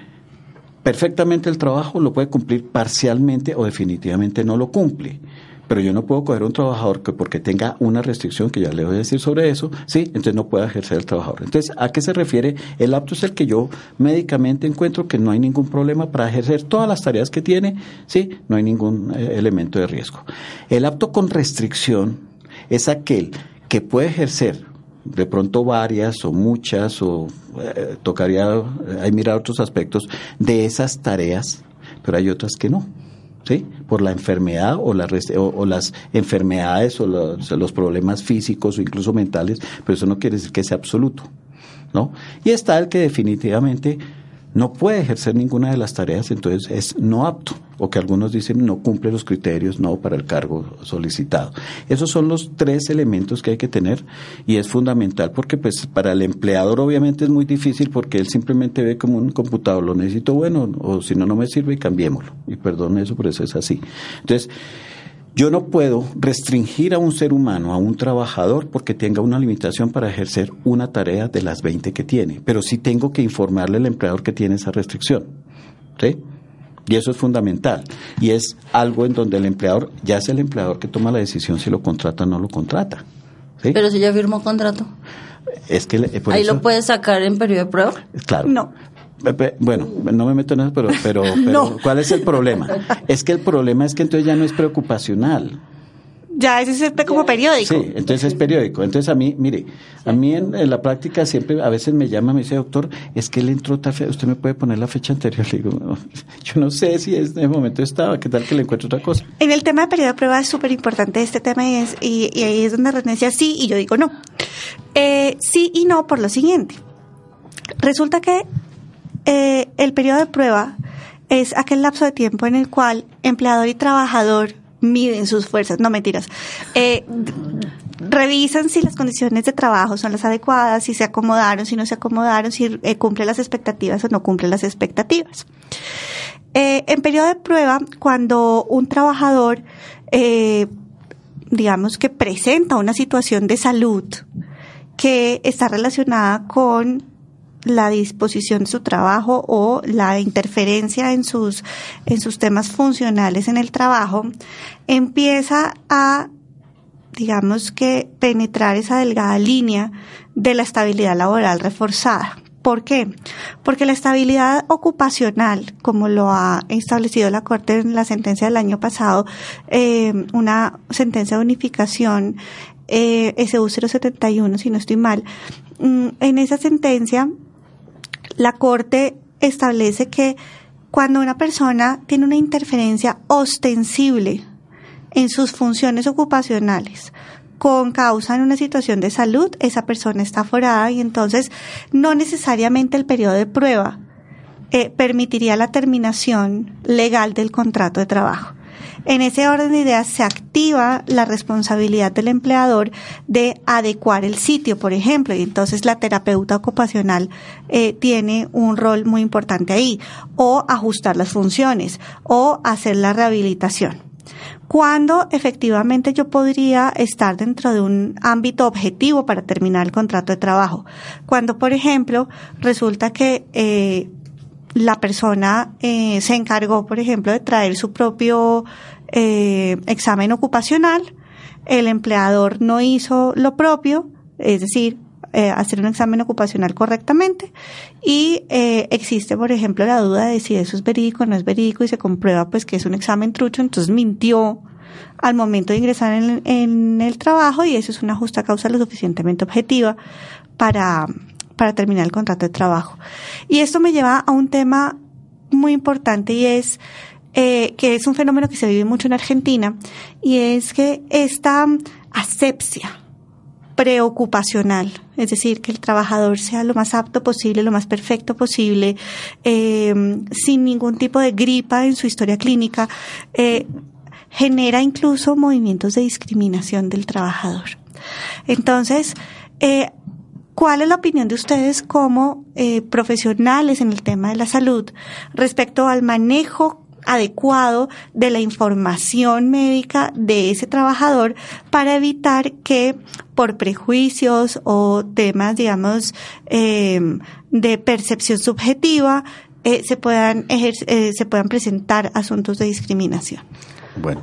perfectamente el trabajo, lo puede cumplir parcialmente o definitivamente no lo cumple. Pero yo no puedo coger un trabajador que porque tenga una restricción, que ya le voy a decir sobre eso, sí, entonces no puede ejercer el trabajador. Entonces, ¿a qué se refiere? El apto es el que yo médicamente encuentro que no hay ningún problema para ejercer todas las tareas que tiene, sí, no hay ningún eh, elemento de riesgo. El apto con restricción es aquel que puede ejercer de pronto varias o muchas o eh, tocaría eh, hay mirar otros aspectos de esas tareas pero hay otras que no sí por la enfermedad o, la, o, las enfermedades o los, los, problemas físicos o incluso mentales pero eso no quiere decir que sea absoluto no y está el que definitivamente no puede ejercer ninguna de las tareas, entonces es no apto, o que algunos dicen no cumple los criterios no para el cargo solicitado. Esos son los tres elementos que hay que tener y es fundamental porque pues para el empleador obviamente es muy difícil porque él simplemente ve como un computador, lo necesito bueno o si no no me sirve y cambiémoslo. Y perdón eso, pero eso es así. Entonces, yo no puedo restringir a un ser humano, a un trabajador, porque tenga una limitación para ejercer una tarea de las 20 que tiene, pero sí tengo que informarle al empleador que tiene esa restricción. ¿Sí? Y eso es fundamental. Y es algo en donde el empleador, ya es el empleador que toma la decisión si lo contrata o no lo contrata. ¿Sí? Pero si ya firmó contrato. Es que ahí lo puede sacar en periodo de prueba. Claro. No. Bueno, no me meto en eso, pero, pero, [LAUGHS] pero ¿cuál es el problema? Es que el problema es que entonces ya no es preocupacional. Ya, ese es como periódico. Sí, entonces es periódico. Entonces a mí, mire, a mí en, la práctica siempre, a veces me llama, me dice, doctor, es que él entró tal usted me puede poner la fecha anterior. Le digo, yo no sé si en ese momento estaba, qué tal que le encuentro otra cosa. En el tema de periodo de prueba es súper importante este tema y, es, y, ahí es donde René decía sí y yo digo no. Eh, sí y no por lo siguiente. Resulta que eh, el periodo de prueba es aquel lapso de tiempo en el cual empleador y trabajador miden sus fuerzas, no mentiras, eh, revisan si las condiciones de trabajo son las adecuadas, si se acomodaron, si no se acomodaron, si eh, cumple las expectativas o no cumple las expectativas. Eh, en periodo de prueba, cuando un trabajador, eh, digamos que presenta una situación de salud que está relacionada con la disposición de su trabajo o la interferencia en sus, en sus temas funcionales en el trabajo, empieza a digamos que penetrar esa delgada línea de la estabilidad laboral reforzada. ¿Por qué? Porque la estabilidad ocupacional, como lo ha establecido la Corte en la sentencia del año pasado, eh, una sentencia de unificación eh, SU 071, si no estoy mal, mm, en esa sentencia la Corte establece que cuando una persona tiene una interferencia ostensible en sus funciones ocupacionales con causa en una situación de salud, esa persona está forada y entonces no necesariamente el periodo de prueba eh, permitiría la terminación legal del contrato de trabajo. En ese orden de ideas se activa la responsabilidad del empleador de adecuar el sitio, por ejemplo, y entonces la terapeuta ocupacional eh, tiene un rol muy importante ahí, o ajustar las funciones, o hacer la rehabilitación cuando efectivamente yo podría estar dentro de un ámbito objetivo para terminar el contrato de trabajo. Cuando, por ejemplo, resulta que eh, la persona eh, se encargó, por ejemplo, de traer su propio eh, examen ocupacional, el empleador no hizo lo propio, es decir, eh, hacer un examen ocupacional correctamente. Y eh, existe, por ejemplo, la duda de si eso es verídico o no es verídico y se comprueba pues que es un examen trucho, entonces mintió al momento de ingresar en, en el trabajo y eso es una justa causa lo suficientemente objetiva para, para terminar el contrato de trabajo. Y esto me lleva a un tema muy importante y es eh, que es un fenómeno que se vive mucho en Argentina y es que esta asepsia preocupacional, es decir, que el trabajador sea lo más apto posible, lo más perfecto posible, eh, sin ningún tipo de gripa en su historia clínica, eh, genera incluso movimientos de discriminación del trabajador. Entonces, eh, ¿cuál es la opinión de ustedes como eh, profesionales en el tema de la salud respecto al manejo adecuado de la información médica de ese trabajador para evitar que por prejuicios o temas, digamos, eh, de percepción subjetiva, eh, se puedan eh, se puedan presentar asuntos de discriminación. Bueno,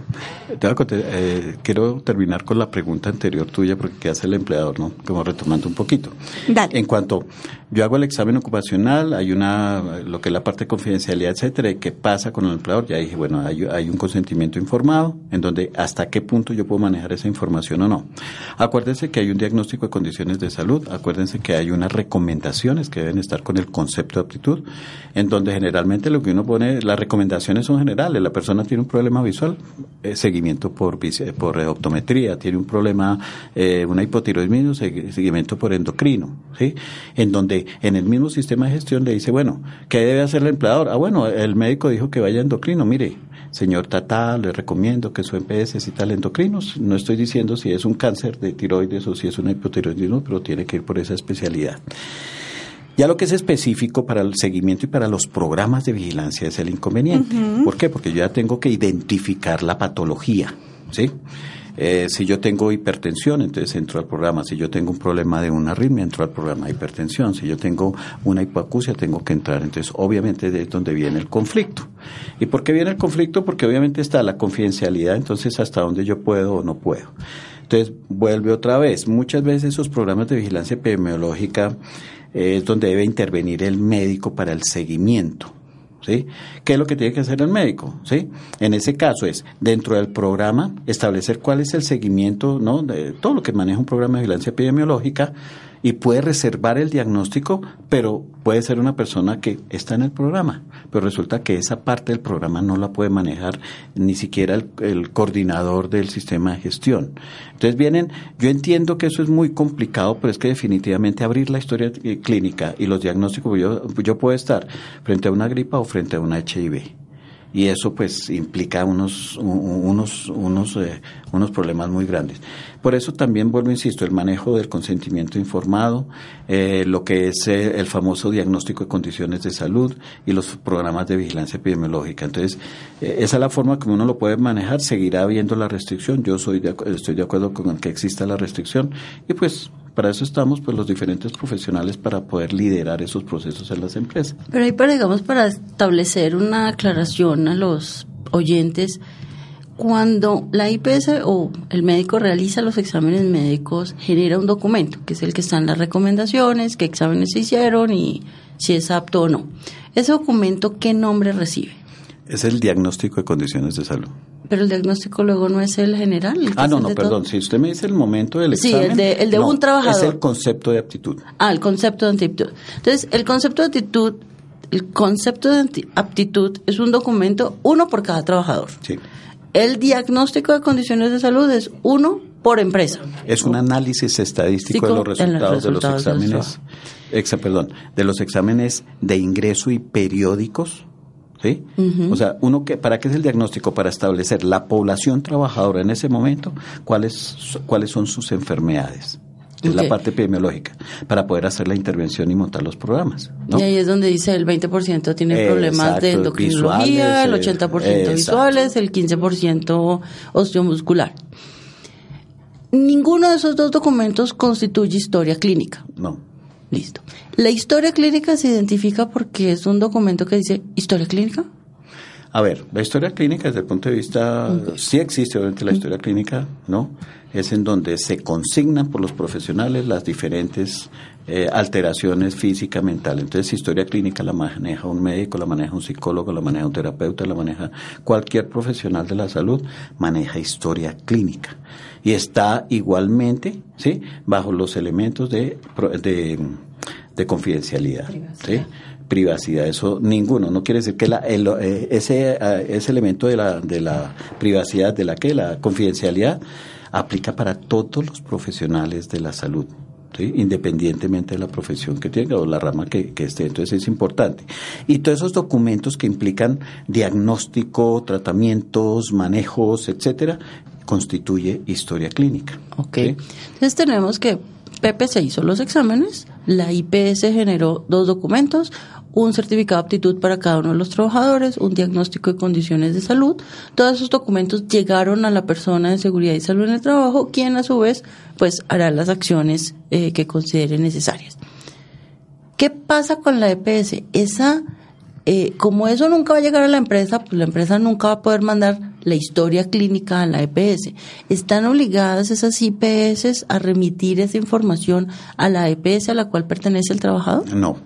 eh, quiero terminar con la pregunta anterior tuya porque ¿qué hace el empleador? ¿no? Como retomando un poquito. En cuanto yo hago el examen ocupacional, hay una, lo que es la parte de confidencialidad, etcétera, ¿qué pasa con el empleador? Ya dije, bueno, hay, hay, un consentimiento informado en donde hasta qué punto yo puedo manejar esa información o no. Acuérdense que hay un diagnóstico de condiciones de salud, acuérdense que hay unas recomendaciones que deben estar con el concepto de aptitud, en donde generalmente lo que uno pone, las recomendaciones son generales, la persona tiene un problema visual, eh, seguimiento por, por optometría, tiene un problema, eh, una hipotiroidismo, seguimiento por endocrino, ¿sí? En donde en el mismo sistema de gestión le dice, bueno, ¿qué debe hacer el empleador? Ah, bueno, el médico dijo que vaya endocrino, mire, señor Tata, le recomiendo que su EPS necesita el endocrino. No estoy diciendo si es un cáncer de tiroides o si es un hipotiroidismo, pero tiene que ir por esa especialidad. Ya lo que es específico para el seguimiento y para los programas de vigilancia es el inconveniente. ¿Por qué? Porque yo ya tengo que identificar la patología, ¿sí? Eh, si yo tengo hipertensión, entonces entro al programa. Si yo tengo un problema de una arritmia, entro al programa de hipertensión. Si yo tengo una hipoacusia, tengo que entrar. Entonces, obviamente, es donde viene el conflicto. ¿Y por qué viene el conflicto? Porque obviamente está la confidencialidad, entonces hasta dónde yo puedo o no puedo. Entonces, vuelve otra vez. Muchas veces esos programas de vigilancia epidemiológica es donde debe intervenir el médico para el seguimiento. ¿sí? ¿Qué es lo que tiene que hacer el médico? ¿sí? En ese caso es, dentro del programa, establecer cuál es el seguimiento, ¿no? De todo lo que maneja un programa de vigilancia epidemiológica, y puede reservar el diagnóstico, pero puede ser una persona que está en el programa, pero resulta que esa parte del programa no la puede manejar ni siquiera el, coordinador del sistema de gestión. Entonces vienen, yo entiendo que eso es muy complicado, pero es que definitivamente abrir la historia eh, clínica y los diagnósticos, yo, yo puedo estar frente a una gripa o frente a una HIV y eso pues implica unos unos unos eh, unos problemas muy grandes. Por eso también vuelvo insisto el manejo del consentimiento informado eh, lo que es eh, el famoso diagnóstico de condiciones de salud y los programas de vigilancia epidemiológica. Entonces esa es la forma como uno lo puede manejar seguirá habiendo la restricción. Yo soy estoy de acuerdo con que exista la restricción y pues para eso estamos pues los diferentes profesionales para poder liderar esos procesos en las empresas. Pero ahí para digamos para establecer una aclaración a los oyentes cuando la IPS o el médico realiza los exámenes médicos genera un documento que es el que están las recomendaciones, qué exámenes se hicieron y si es apto o no. Ese documento qué nombre recibe? Es el diagnóstico de condiciones de salud. Pero el diagnóstico luego no es el general. ah, no, no, perdón. Si usted me dice el momento del examen. Sí, el de, el de un trabajador. Es el concepto de aptitud. Ah, el concepto de aptitud. Entonces, el concepto de aptitud, el concepto de aptitud es un documento, uno por cada trabajador. Sí. El diagnóstico de condiciones de salud es uno por empresa. Es un análisis estadístico de los resultados, de los exámenes, exa, perdón, de los exámenes de ingreso y periódicos ¿sí? O sea, uno que, ¿para qué es el diagnóstico? Para establecer la población trabajadora en ese momento, cuáles, cuáles son sus enfermedades. Es la parte epidemiológica, para poder hacer la intervención y montar los programas. Y ahí es donde dice el 20% tiene problemas de endocrinología, el 80% visuales, el 15% osteomuscular. Ninguno de esos dos documentos constituye historia clínica. No. Listo. ¿La historia clínica se identifica porque es un documento que dice historia clínica? A ver, la historia clínica desde el punto de vista, sí existe obviamente la historia clínica, ¿no? Es en donde se consignan por los profesionales las diferentes eh, alteraciones física, mental. Entonces, historia clínica la maneja un médico, la maneja un psicólogo, la maneja un terapeuta, la maneja cualquier profesional de la salud, maneja historia clínica y está igualmente ¿sí? bajo los elementos de, de, confidencialidad. Privacidad. ¿sí? privacidad, eso ninguno, no quiere decir que la, eh, ese, eh, ese elemento de la, de la privacidad, de la que la confidencialidad, aplica para todos los profesionales de la salud. independientemente de la profesión que tenga o la rama que, que, esté. Entonces es importante. Y todos esos documentos que implican diagnóstico, tratamientos, manejos, etcétera, constituye historia clínica. Ok. Entonces tenemos que Pepe se hizo los exámenes, la IPS generó dos documentos, un certificado de aptitud para cada uno de los trabajadores, un diagnóstico de condiciones de salud. Todos esos documentos llegaron a la persona de seguridad y salud en el trabajo, quien a su vez pues hará las acciones eh, que considere necesarias. ¿Qué pasa con la EPS? Esa eh, como eso nunca va a llegar a la empresa, pues la empresa nunca va a poder mandar la historia clínica a la EPS. ¿Están obligadas esas IPS a remitir esa información a la EPS a la cual pertenece el trabajador? No,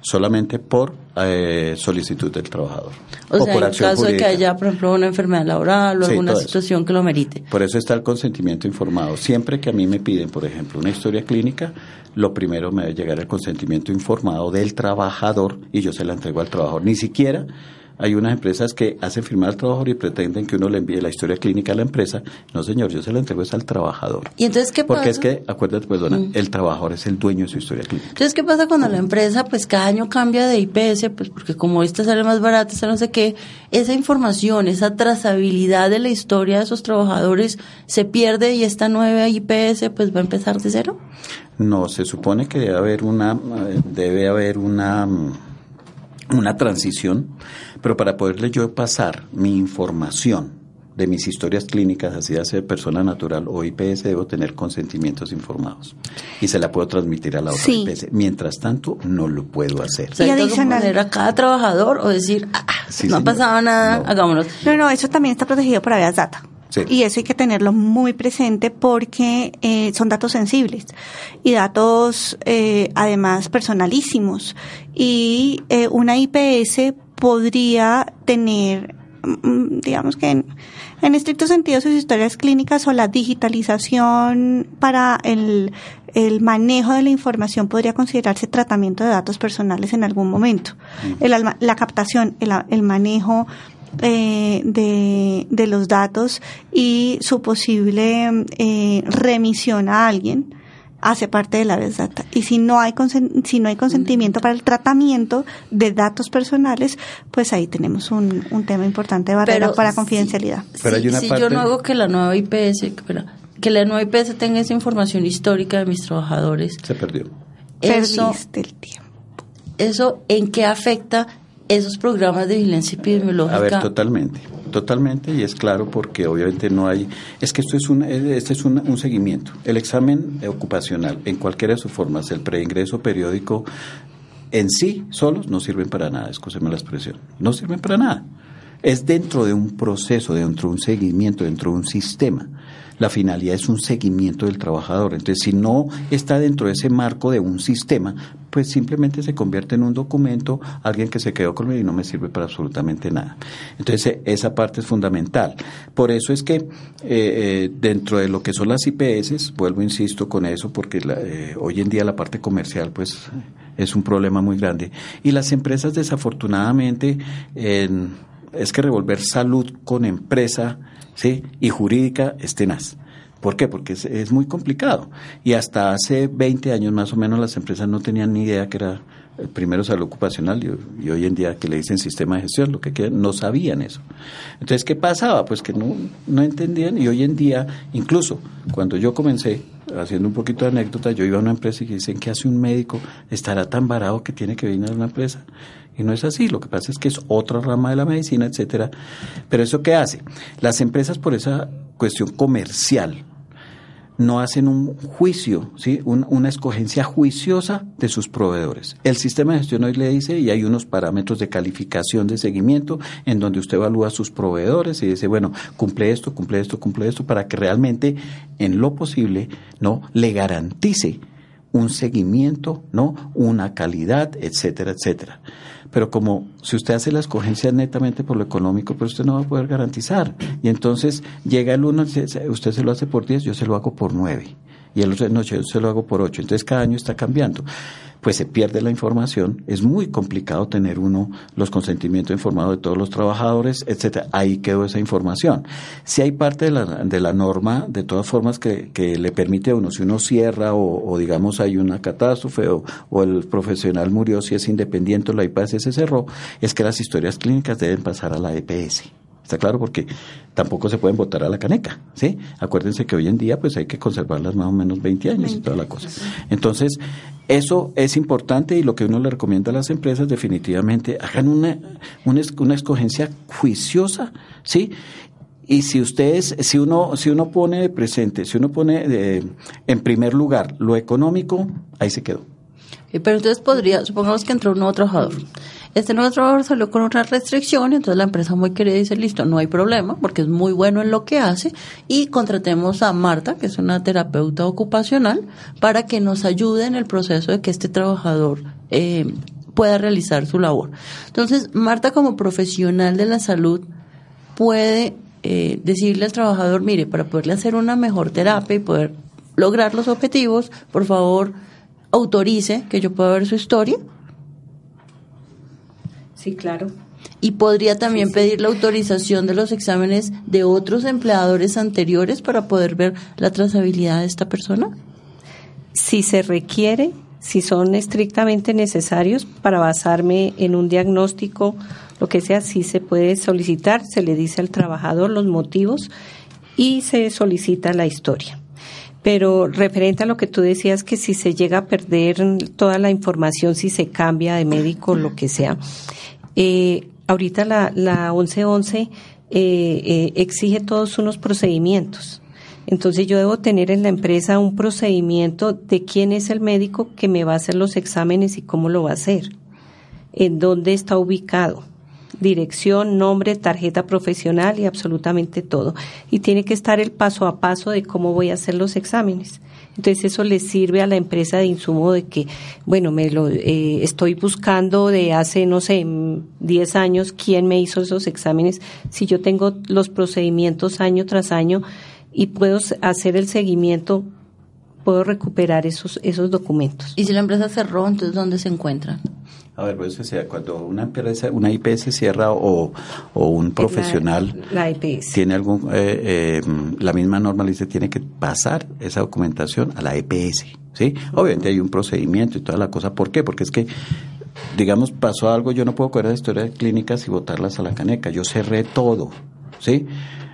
solamente por eh, solicitud del trabajador. O, sea, en caso de que haya, por ejemplo, una enfermedad laboral o alguna situación que lo merite. Por eso está el consentimiento informado. Siempre que a mí me piden, por ejemplo, una historia clínica, lo primero me debe llegar el consentimiento informado del trabajador y yo se la entrego al trabajador. Ni siquiera hay unas empresas que hacen firmar al trabajador y pretenden que uno le envíe la historia clínica a la empresa. No, señor, yo se la entrego es al trabajador. ¿Y entonces qué Porque es que, acuérdate, perdona, mm. el trabajador es el dueño de su historia clínica. Entonces, ¿qué pasa cuando la empresa, pues cada año cambia de IPS, pues porque como esta sale más barata, esta no sé qué, esa información, esa trazabilidad de la historia de esos trabajadores se pierde y esta nueva IPS pues va a empezar de cero? No, se supone que debe haber una, debe haber una, una transición pero para poderle yo pasar mi información de mis historias clínicas, así de persona natural o IPS, debo tener consentimientos informados. Y se la puedo transmitir a la otra IPS. Mientras tanto, no lo puedo hacer. y adicional a cada trabajador o decir, ah, ah no ha pasado nada, hagámoslo. No, no, eso también está protegido por Avias Data. Y eso hay que tenerlo muy presente porque eh, son datos sensibles y datos eh, además personalísimos. Y eh, una IPS podría tener, mm, digamos que en, estricto sentido, sus historias clínicas o la digitalización para el, el manejo de la información podría considerarse tratamiento de datos personales en algún momento. El, la captación, el, el manejo eh, de, de, los datos y su posible eh, remisión a alguien hace parte de la best data. Y si no hay si no hay consentimiento para el tratamiento de datos personales, pues ahí tenemos un, tema importante de barrera para confidencialidad. Pero si yo no hago que la nueva IPS, que la nueva IPS tenga esa información histórica de mis trabajadores. Se perdió. Eso, el tiempo. ¿Eso en qué afecta esos programas de vigilancia epidemiológica? A ver, totalmente, totalmente, y es claro porque obviamente no hay, es que esto es un, este es un, seguimiento. El examen ocupacional, en cualquiera de sus formas, el preingreso periódico, en sí, solos, no sirven para nada, escúcheme la expresión, no sirven para nada. Es dentro de un proceso, dentro de un seguimiento, dentro de un sistema la finalidad es un seguimiento del trabajador. Entonces, si no está dentro de ese marco de un sistema, pues simplemente se convierte en un documento, alguien que se quedó conmigo y no me sirve para absolutamente nada. Entonces, esa parte es fundamental. Por eso es que eh, eh, dentro de lo que son las IPS, vuelvo, insisto con eso, porque eh, hoy en día la parte comercial, pues es un problema muy grande. Y las empresas, desafortunadamente, es que revolver salud con empresa, ¿sí? y jurídica es tenaz. ¿Por qué? Porque es, muy complicado. Y hasta hace 20 años más o menos las empresas no tenían ni idea que era el primero salud ocupacional y, hoy en día que le dicen sistema de gestión, lo que no sabían eso. Entonces, ¿qué pasaba? Pues que no, no entendían y hoy en día, incluso cuando yo comencé, haciendo un poquito de anécdota, yo iba a una empresa y dicen, ¿qué hace un médico? ¿Estará tan varado que tiene que venir a una empresa? Y no es así, lo que pasa es que es otra rama de la medicina, etcétera. Pero eso qué hace? Las empresas por esa cuestión comercial no hacen un juicio, ¿sí? una escogencia juiciosa de sus proveedores. El sistema de gestión hoy le dice, y hay unos parámetros de calificación de seguimiento en donde usted evalúa a sus proveedores y dice, bueno, cumple esto, cumple esto, cumple esto, para que realmente, en lo posible, no le garantice un seguimiento, ¿no? Una calidad, etcétera, etcétera. Pero como si usted hace la escogencia netamente por lo económico, pues usted no va a poder garantizar. Y entonces llega el uno, usted se lo hace por 10, yo se lo hago por 9. Y el otro, no, yo se lo hago por 8. Entonces cada año está cambiando pues se pierde la información, es muy complicado tener uno los consentimientos informados de todos los trabajadores, etcétera. Ahí quedó esa información. Si hay parte de la, de la norma, de todas formas, que, que le permite a uno, si uno cierra o, digamos hay una catástrofe o, o, el profesional murió, si es independiente o la IPS se cerró, es que las historias clínicas deben pasar a la EPS. Está claro porque tampoco se pueden votar a la caneca, ¿sí? Acuérdense que hoy en día pues hay que conservarlas más o menos 20 años y toda la cosa. Entonces, eso es importante y lo que uno le recomienda a las empresas definitivamente hagan una, una, escogencia juiciosa, ¿sí? Y si ustedes, si uno, si uno pone de presente, si uno pone de, en primer lugar lo económico, ahí se quedó. Pero entonces podría, supongamos que entró un nuevo trabajador este nuevo trabajador salió con una restricción, entonces la empresa muy querida dice, listo, no hay problema, porque es muy bueno en lo que hace, y contratemos a Marta, que es una terapeuta ocupacional, para que nos ayude en el proceso de que este trabajador eh, pueda realizar su labor. Entonces, Marta como profesional de la salud puede eh, decirle al trabajador, mire, para poderle hacer una mejor terapia y poder lograr los objetivos, por favor, autorice que yo pueda ver su historia Sí, claro. Y podría también pedir la autorización de los exámenes de otros empleadores anteriores para poder ver la trazabilidad de esta persona. Si se requiere, si son estrictamente necesarios para basarme en un diagnóstico, lo que sea, sí se puede solicitar, se le dice al trabajador los motivos y se solicita la historia. Pero referente a lo que tú decías, que si se llega a perder toda la información, si se cambia de médico, lo que sea, eh, ahorita la, la 1111 eh, eh, exige todos unos procedimientos. Entonces yo debo tener en la empresa un procedimiento de quién es el médico que me va a hacer los exámenes y cómo lo va a hacer, en dónde está ubicado, dirección, nombre, tarjeta profesional y absolutamente todo. Y tiene que estar el paso a paso de cómo voy a hacer los exámenes. Entonces eso le sirve a la empresa de insumo de que, bueno, me lo eh, estoy buscando de hace, no sé, 10 años quién me hizo esos exámenes. Si yo tengo los procedimientos año tras año y puedo hacer el seguimiento, puedo recuperar esos, esos documentos. ¿Y si la empresa cerró, entonces dónde se encuentran? A ver, pues sea, cuando una empresa, una IPS cierra o, o un profesional la, IPS. tiene algún, eh, eh, la misma norma dice tiene que pasar esa documentación a la EPS, ¿sí? Obviamente hay un procedimiento y toda la cosa. ¿Por qué? Porque es que, digamos, pasó algo, yo no puedo coger la historia de clínicas y botarlas a la caneca. Yo cerré todo, ¿sí?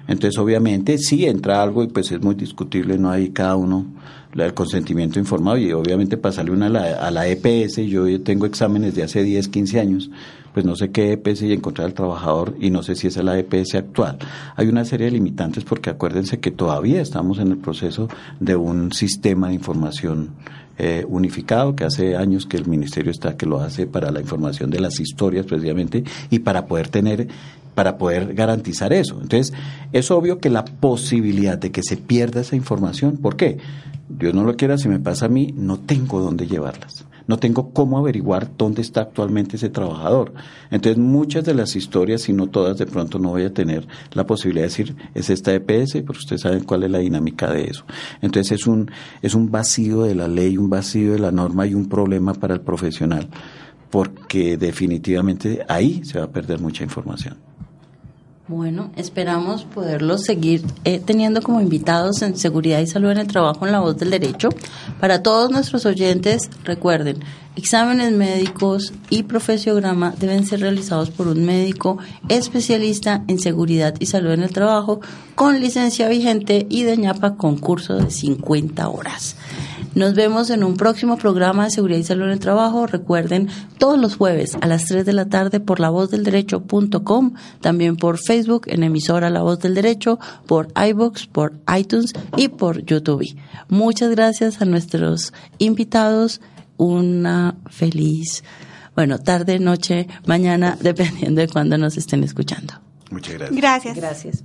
Entonces, obviamente, sí entra algo y pues es muy discutible, no hay cada uno el consentimiento informado y obviamente pasarle una a la, a la EPS, yo tengo exámenes de hace 10, 15 años, pues no sé qué EPS y encontrar al trabajador y no sé si esa es la EPS actual. Hay una serie de limitantes porque acuérdense que todavía estamos en el proceso de un sistema de información eh, unificado que hace años que el ministerio está que lo hace para la información de las historias precisamente y para poder tener para poder garantizar eso. Entonces, es obvio que la posibilidad de que se pierda esa información, ¿por qué? Dios no lo quiera, si me pasa a mí, no tengo dónde llevarlas. No tengo cómo averiguar dónde está actualmente ese trabajador. Entonces, muchas de las historias, si no todas, de pronto no voy a tener la posibilidad de decir, es esta EPS, pero ustedes saben cuál es la dinámica de eso. Entonces, es un, es un vacío de la ley, un vacío de la norma y un problema para el profesional, porque definitivamente ahí se va a perder mucha información. Bueno, esperamos poderlos seguir eh, teniendo como invitados en Seguridad y Salud en el Trabajo en la Voz del Derecho. Para todos nuestros oyentes, recuerden, exámenes médicos y profesiograma deben ser realizados por un médico especialista en seguridad y salud en el trabajo con licencia vigente y de ñapa con curso de 50 horas. Nos vemos en un próximo programa de Seguridad y Salud en el Trabajo. Recuerden, todos los jueves a las 3 de la tarde por lavozdelderecho.com, también por Facebook en emisora La Voz del Derecho, por iBox, por iTunes y por YouTube. Muchas gracias a nuestros invitados. Una feliz, bueno, tarde, noche, mañana, [LAUGHS] dependiendo de cuándo nos estén escuchando. Muchas gracias. Gracias. Gracias.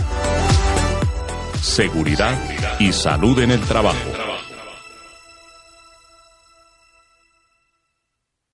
Seguridad y salud en el trabajo.